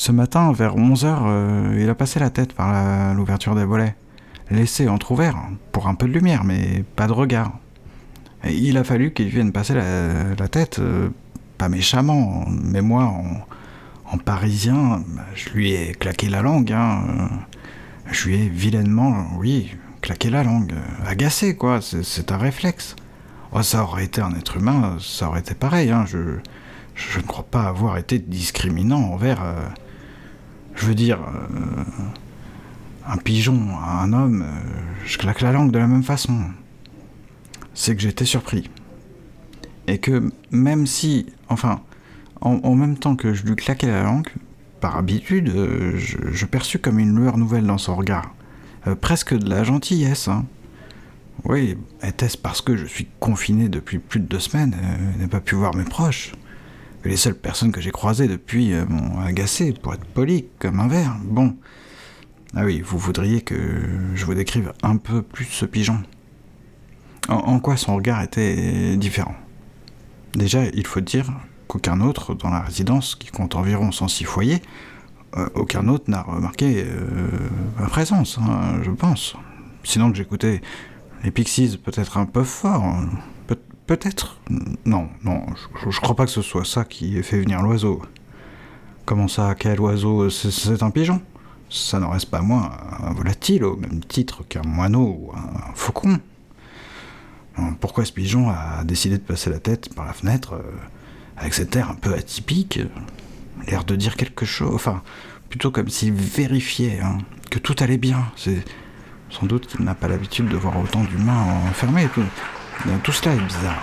Ce matin, vers 11h, il a passé la tête par l'ouverture des volets. Laissé entr'ouvert, pour un peu de lumière, mais pas de regard. Il a fallu qu'il vienne passer la, tête, euh, pas méchamment, mais moi, en, parisien, je lui ai claqué la langue. Hein, je lui ai vilainement, oui, claqué la langue. Agacé, quoi, c'est un réflexe. Oh, ça aurait été un être humain, ça aurait été pareil. Hein, je, ne crois pas avoir été discriminant envers. Euh, je veux dire. Euh, un pigeon un homme, je claque la langue de la même façon c'est que j'étais surpris. Et que même si, enfin, en, même temps que je lui claquais la langue, par habitude, euh, je, perçus comme une lueur nouvelle dans son regard. Euh, presque de la gentillesse. Hein. Oui, était-ce parce que je suis confiné depuis plus de deux semaines et euh, n'ai pas pu voir mes proches? Les seules personnes que j'ai croisées depuis m'ont agacé, pour être poli, comme un verre Bon. Ah oui, vous voudriez que je vous décrive un peu plus ce pigeon en, quoi son regard était différent? Déjà, il faut dire qu'aucun autre dans la résidence, qui compte environ 106 foyers, euh, aucun autre n'a remarqué euh, ma présence, hein, je pense. Sinon que j'écoutais les Pixies peut-être un peu fort. Peut-être? Non, non, je, crois pas que ce soit ça qui ait fait venir l'oiseau. Comment ça, quel oiseau C'est un pigeon? Ça n'en reste pas moins un volatile au même titre qu'un moineau ou un faucon. Pourquoi ce pigeon a décidé de passer la tête par la fenêtre euh, avec cet air un peu atypique, euh, l'air de dire quelque chose, enfin, plutôt comme s'il vérifiait hein, que tout allait bien? C'est sans doute qu'il n'a pas l'habitude de voir autant d'humains enfermés. Tout cela est bizarre.